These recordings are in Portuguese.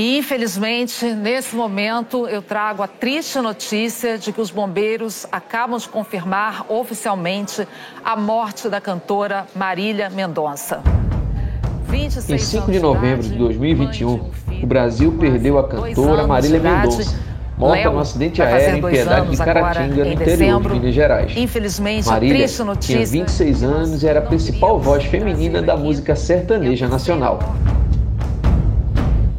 E, infelizmente, nesse momento, eu trago a triste notícia de que os bombeiros acabam de confirmar oficialmente a morte da cantora Marília Mendonça. Em 5 de novembro de 2021, o Brasil perdeu a cantora Marília Mendonça, morta no acidente aéreo em Piedade de Caratinga, no interior de Minas Gerais. Infelizmente, Marília notícia... tinha 26 anos e era a principal voz feminina da música sertaneja nacional.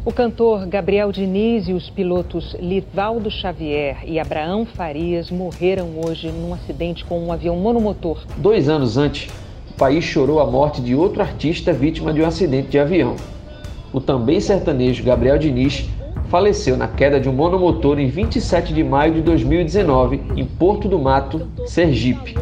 O cantor Gabriel Diniz e os pilotos Livaldo Xavier e Abraão Farias morreram hoje num acidente com um avião monomotor. Dois anos antes, o país chorou a morte de outro artista vítima de um acidente de avião. O também sertanejo Gabriel Diniz faleceu na queda de um monomotor em 27 de maio de 2019, em Porto do Mato, Sergipe.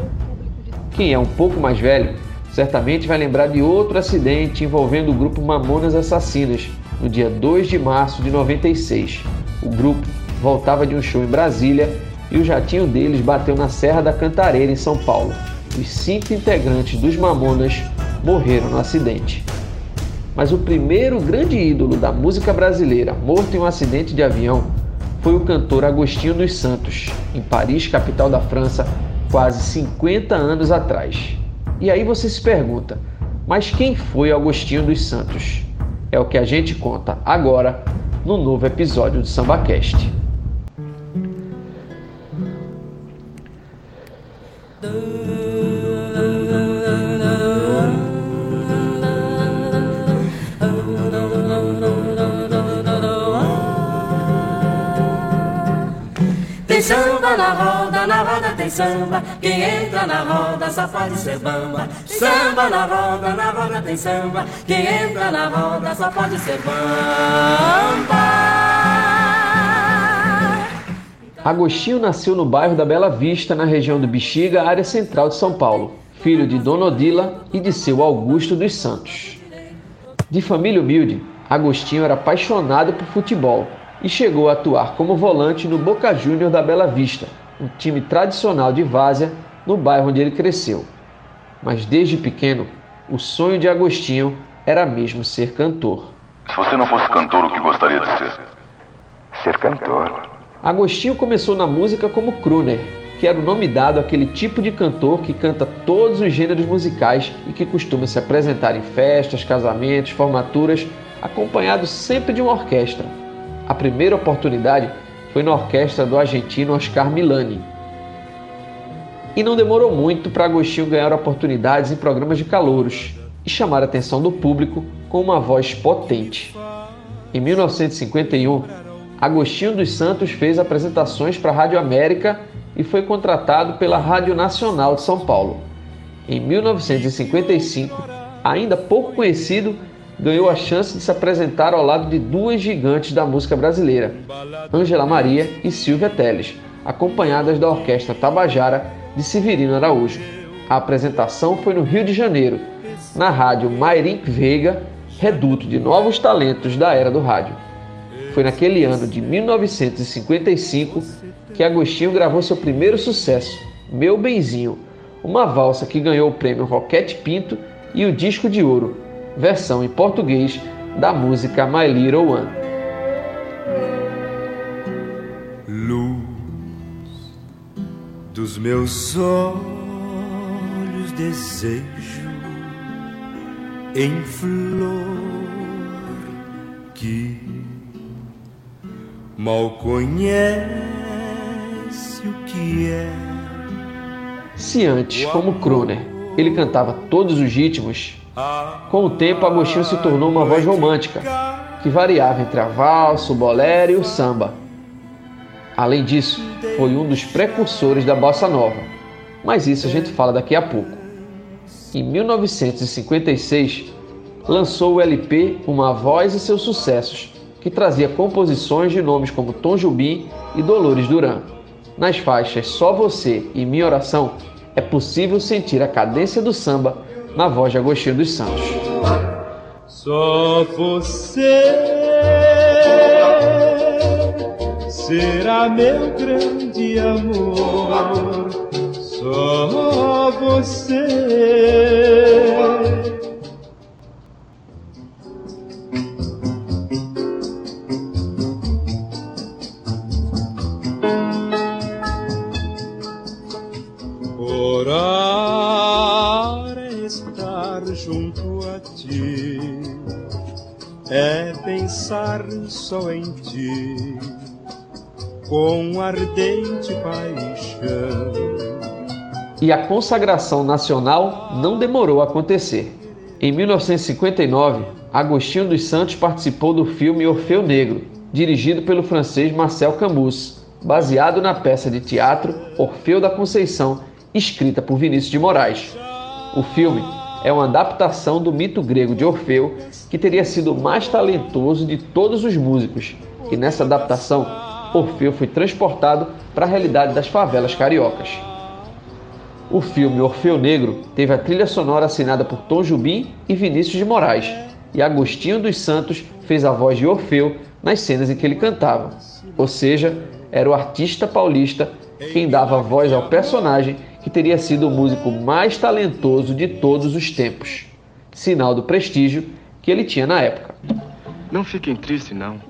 Quem é um pouco mais velho certamente vai lembrar de outro acidente envolvendo o grupo Mamonas Assassinas, no dia 2 de março de 96. O grupo voltava de um show em Brasília e o jatinho deles bateu na Serra da Cantareira, em São Paulo. Os cinco integrantes dos Mamonas morreram no acidente. Mas o primeiro grande ídolo da música brasileira morto em um acidente de avião foi o cantor Agostinho dos Santos, em Paris, capital da França, quase 50 anos atrás. E aí você se pergunta, mas quem foi Agostinho dos Santos? É o que a gente conta agora no novo episódio do SambaCast. Samba na roda, samba. Quem entra na roda só pode ser bamba. Samba na roda, na roda tem samba. Quem entra na roda só pode ser bamba. Agostinho nasceu no bairro da Bela Vista, na região do Bexiga, área central de São Paulo, filho de Dona Odila e de seu Augusto dos Santos. De família humilde, Agostinho era apaixonado por futebol e chegou a atuar como volante no Boca Júnior da Bela Vista, um time tradicional de Várzea, no bairro onde ele cresceu. Mas desde pequeno, o sonho de Agostinho era mesmo ser cantor. Se você não fosse cantor, o que gostaria de ser? Ser cantor. Agostinho começou na música como crooner, que era o nome dado àquele tipo de cantor que canta todos os gêneros musicais e que costuma se apresentar em festas, casamentos, formaturas, acompanhado sempre de uma orquestra. A primeira oportunidade foi na orquestra do argentino Oscar Milani. E não demorou muito para Agostinho ganhar oportunidades em programas de calouros e chamar a atenção do público com uma voz potente. Em 1951, Agostinho dos Santos fez apresentações para a Rádio América e foi contratado pela Rádio Nacional de São Paulo. Em 1955, ainda pouco conhecido, ganhou a chance de se apresentar ao lado de duas gigantes da música brasileira, Ângela Maria e Silvia Teles, acompanhadas da Orquestra Tabajara de Severino Araújo. A apresentação foi no Rio de Janeiro, na rádio Mairink Veiga, reduto de novos talentos da era do rádio. Foi naquele ano de 1955 que Agostinho gravou seu primeiro sucesso, Meu Benzinho, uma valsa que ganhou o prêmio Roquete Pinto e o disco de ouro, versão em português da música My Little One. Luz dos meus olhos, desejo em flor que mal conhece o que é. Se antes, como crooner, ele cantava todos os ritmos, com o tempo, Agostinho se tornou uma voz romântica, que variava entre a valsa, o bolero e o samba. Além disso, foi um dos precursores da bossa nova, mas isso a gente fala daqui a pouco. Em 1956, lançou o LP Uma Voz e seus Sucessos, que trazia composições de nomes como Tom Jubim e Dolores Duran. Nas faixas Só Você e Minha Oração, é possível sentir a cadência do samba na voz de Agostinho dos Santos. Só você será meu grande amor. Só você. Por junto a ti é pensar só em ti com ardente paixão. E a consagração nacional não demorou a acontecer. Em 1959, Agostinho dos Santos participou do filme Orfeu Negro, dirigido pelo francês Marcel Camus, baseado na peça de teatro Orfeu da Conceição, escrita por Vinícius de Moraes. O filme é uma adaptação do mito grego de Orfeu, que teria sido o mais talentoso de todos os músicos, e nessa adaptação, Orfeu foi transportado para a realidade das favelas cariocas. O filme Orfeu Negro teve a trilha sonora assinada por Tom Jubim e Vinícius de Moraes, e Agostinho dos Santos fez a voz de Orfeu nas cenas em que ele cantava. Ou seja, era o artista paulista quem dava voz ao personagem que teria sido o músico mais talentoso de todos os tempos. Sinal do prestígio que ele tinha na época. Não fiquem tristes, não.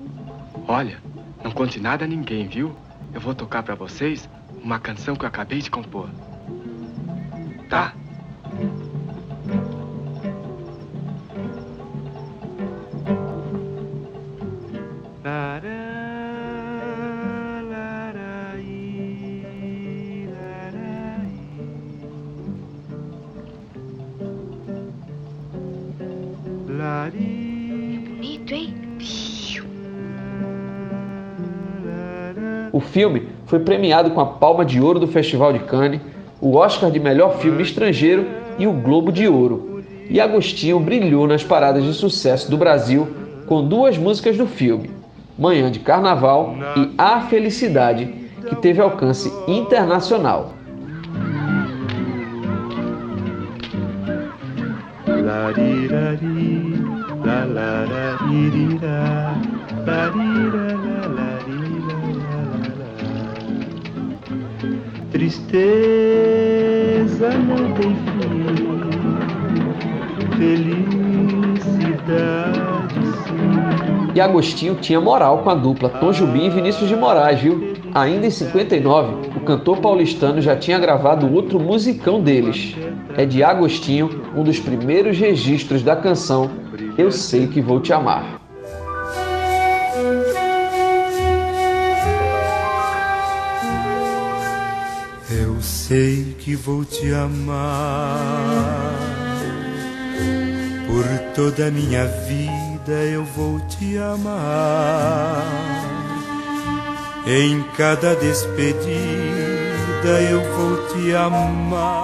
Olha, não conte nada a ninguém, viu? Eu vou tocar para vocês uma canção que eu acabei de compor. Tá? Bonito, hein? O filme foi premiado com a Palma de Ouro do Festival de Cannes, o Oscar de Melhor Filme Estrangeiro e o Globo de Ouro. E Agostinho brilhou nas paradas de sucesso do Brasil com duas músicas do filme, Manhã de Carnaval e A Felicidade, que teve alcance internacional. Tristeza não tem fim, felicidade sim. E Agostinho tinha moral com a dupla Tom Jubim e Vinícius de Moraes, viu? Ainda em 59, o cantor paulistano já tinha gravado outro musicão deles. É de Agostinho, um dos primeiros registros da canção Eu Sei Que Vou Te Amar. Eu sei que vou te amar por toda a minha vida. Eu vou te amar em cada despedida. Eu vou te amar.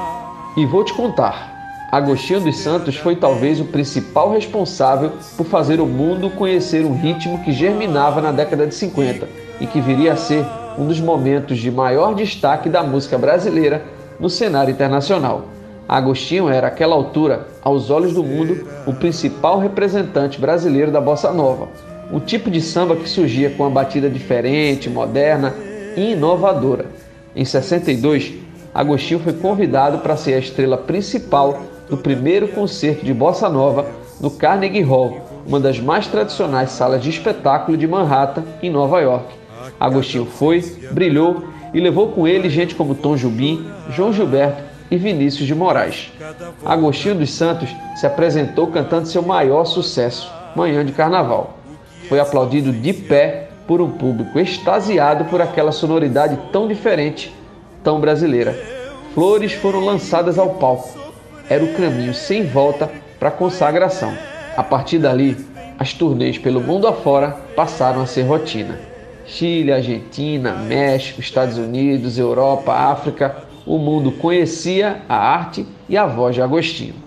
E vou te contar. Agostinho dos Santos foi talvez o principal responsável por fazer o mundo conhecer um ritmo que germinava na década de 50 e que viria a ser um dos momentos de maior destaque da música brasileira no cenário internacional. Agostinho era, àquela altura, aos olhos do mundo, o principal representante brasileiro da bossa nova, um tipo de samba que surgia com uma batida diferente, moderna e inovadora. Em 62, Agostinho foi convidado para ser a estrela principal do primeiro concerto de bossa nova no Carnegie Hall, uma das mais tradicionais salas de espetáculo de Manhattan, em Nova York. Agostinho foi, brilhou e levou com ele gente como Tom Jubim, João Gilberto e Vinícius de Moraes. Agostinho dos Santos se apresentou cantando seu maior sucesso, Manhã de Carnaval. Foi aplaudido de pé por um público extasiado por aquela sonoridade tão diferente, tão brasileira. Flores foram lançadas ao palco. Era o caminho sem volta para a consagração. A partir dali, as turnês pelo mundo afora passaram a ser rotina. Chile, Argentina, México, Estados Unidos, Europa, África, o mundo conhecia a arte e a voz de Agostinho.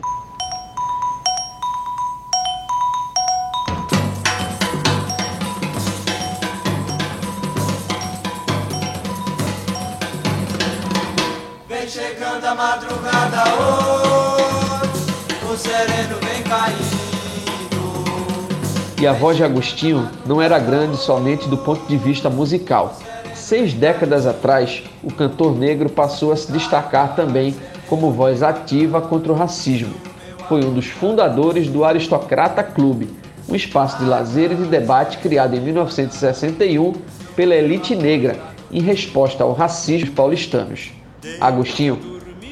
E a voz de Agostinho não era grande somente do ponto de vista musical. Seis décadas atrás, o cantor negro passou a se destacar também como voz ativa contra o racismo. Foi um dos fundadores do Aristocrata Clube, um espaço de lazer e de debate criado em 1961 pela elite negra em resposta ao racismo paulistanos. Agostinho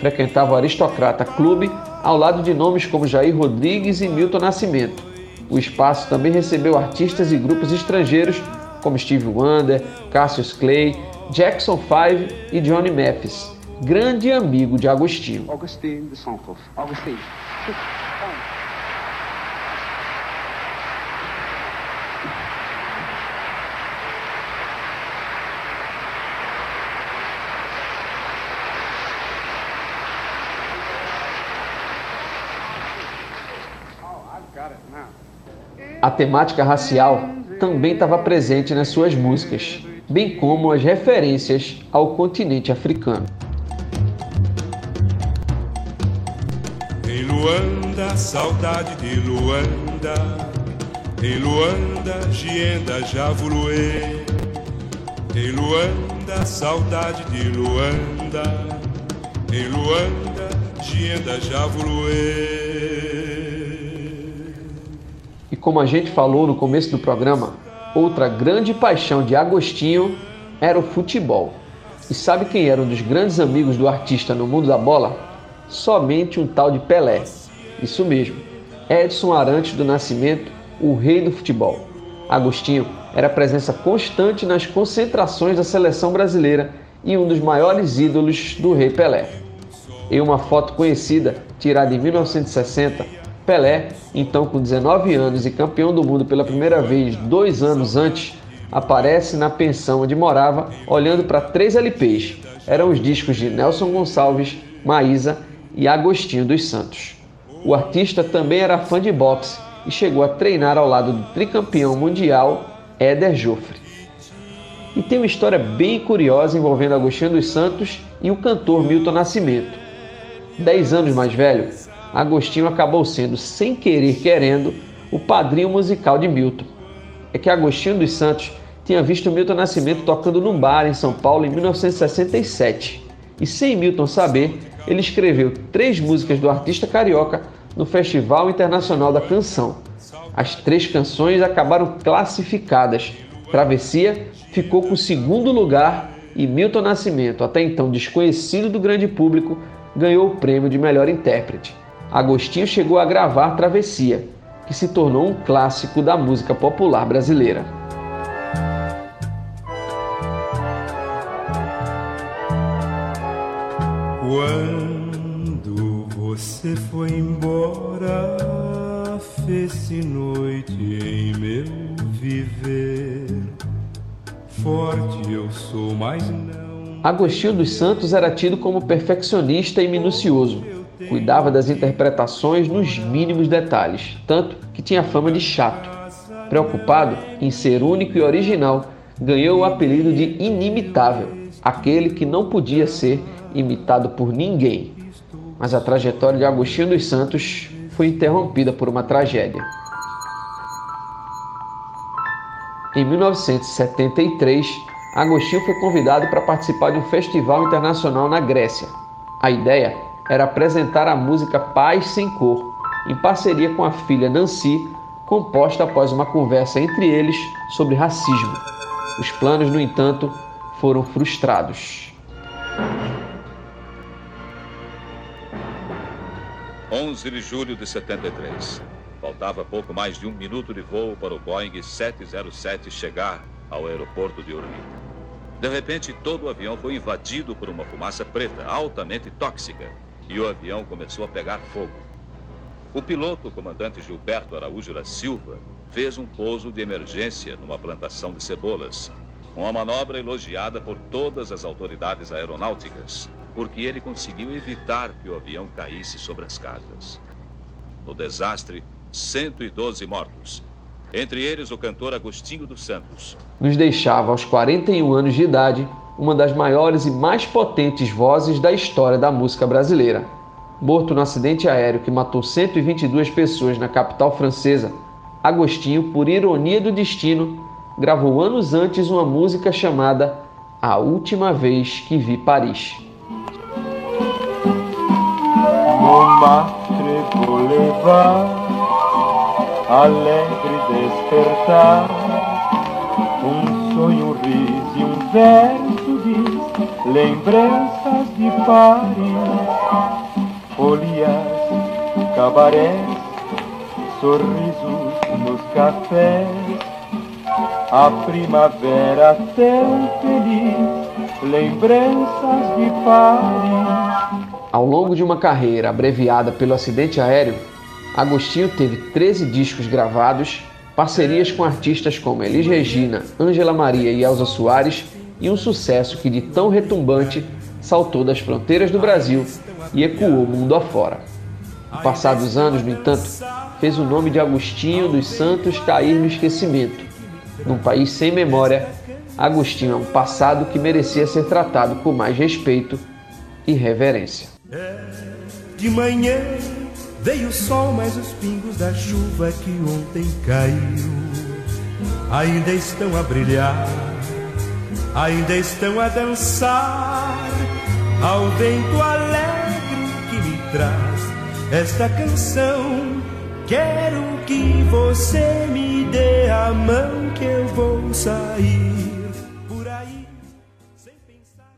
frequentava o Aristocrata Clube ao lado de nomes como Jair Rodrigues e Milton Nascimento. O espaço também recebeu artistas e grupos estrangeiros como Steve Wonder, Cassius Clay, Jackson 5 e Johnny Mathis, grande amigo de Agostinho. A temática racial também estava presente nas suas músicas, bem como as referências ao continente africano. Em Luanda, saudade de Luanda. Em Luanda, Gienda voe. Em Luanda, saudade de Luanda. Em Luanda, Gienda já como a gente falou no começo do programa, outra grande paixão de Agostinho era o futebol. E sabe quem era um dos grandes amigos do artista no mundo da bola? Somente um tal de Pelé. Isso mesmo, Edson Arantes do Nascimento, o rei do futebol. Agostinho era presença constante nas concentrações da seleção brasileira e um dos maiores ídolos do rei Pelé. Em uma foto conhecida, tirada em 1960, Pelé, então com 19 anos e campeão do mundo pela primeira vez dois anos antes, aparece na pensão onde morava, olhando para três LPs. Eram os discos de Nelson Gonçalves, Maísa e Agostinho dos Santos. O artista também era fã de boxe e chegou a treinar ao lado do tricampeão mundial Éder Joffre. E tem uma história bem curiosa envolvendo Agostinho dos Santos e o cantor Milton Nascimento. Dez anos mais velho, Agostinho acabou sendo, sem querer querendo, o padrinho musical de Milton. É que Agostinho dos Santos tinha visto Milton Nascimento tocando num bar em São Paulo em 1967. E sem Milton saber, ele escreveu três músicas do artista carioca no Festival Internacional da Canção. As três canções acabaram classificadas. Travessia ficou com o segundo lugar e Milton Nascimento, até então desconhecido do grande público, ganhou o prêmio de melhor intérprete. Agostinho chegou a gravar Travessia, que se tornou um clássico da música popular brasileira. Quando você foi embora, fez-se noite em meu viver. Forte eu sou, mas não. Agostinho dos Santos era tido como perfeccionista e minucioso cuidava das interpretações nos mínimos detalhes, tanto que tinha fama de chato. Preocupado em ser único e original, ganhou o apelido de Inimitável, aquele que não podia ser imitado por ninguém. Mas a trajetória de Agostinho dos Santos foi interrompida por uma tragédia. Em 1973, Agostinho foi convidado para participar de um festival internacional na Grécia. A ideia era apresentar a música Paz Sem Cor, em parceria com a filha Nancy, composta após uma conversa entre eles sobre racismo. Os planos, no entanto, foram frustrados. 11 de julho de 73. Faltava pouco mais de um minuto de voo para o Boeing 707 chegar ao aeroporto de Orly. De repente, todo o avião foi invadido por uma fumaça preta altamente tóxica e o avião começou a pegar fogo. O piloto, o comandante Gilberto Araújo da Silva, fez um pouso de emergência numa plantação de cebolas. Uma manobra elogiada por todas as autoridades aeronáuticas, porque ele conseguiu evitar que o avião caísse sobre as casas. No desastre, 112 mortos, entre eles o cantor Agostinho dos Santos. Nos deixava aos 41 anos de idade uma das maiores e mais potentes vozes da história da música brasileira. Morto no acidente aéreo que matou 122 pessoas na capital francesa, Agostinho, por ironia do destino, gravou anos antes uma música chamada A Última Vez que Vi Paris. Alegre despertar, um sonho, riso e um lembranças de Paris, folias, cabarés, sorrisos cafés, a primavera tão feliz, lembranças de Paris. Ao longo de uma carreira abreviada pelo acidente aéreo, Agostinho teve 13 discos gravados, parcerias com artistas como Elis Regina, Ângela Maria e Elza Soares e um sucesso que de tão retumbante saltou das fronteiras do Brasil e ecoou o mundo afora. No passar dos anos, no entanto, fez o nome de Agostinho dos Santos cair no esquecimento. Num país sem memória, Agostinho é um passado que merecia ser tratado com mais respeito e reverência. De manhã veio o sol, mas os pingos da chuva que ontem caiu ainda estão a brilhar, ainda estão a dançar ao vento alegre que me traz esta canção. Quero que você me dê a mão que eu vou sair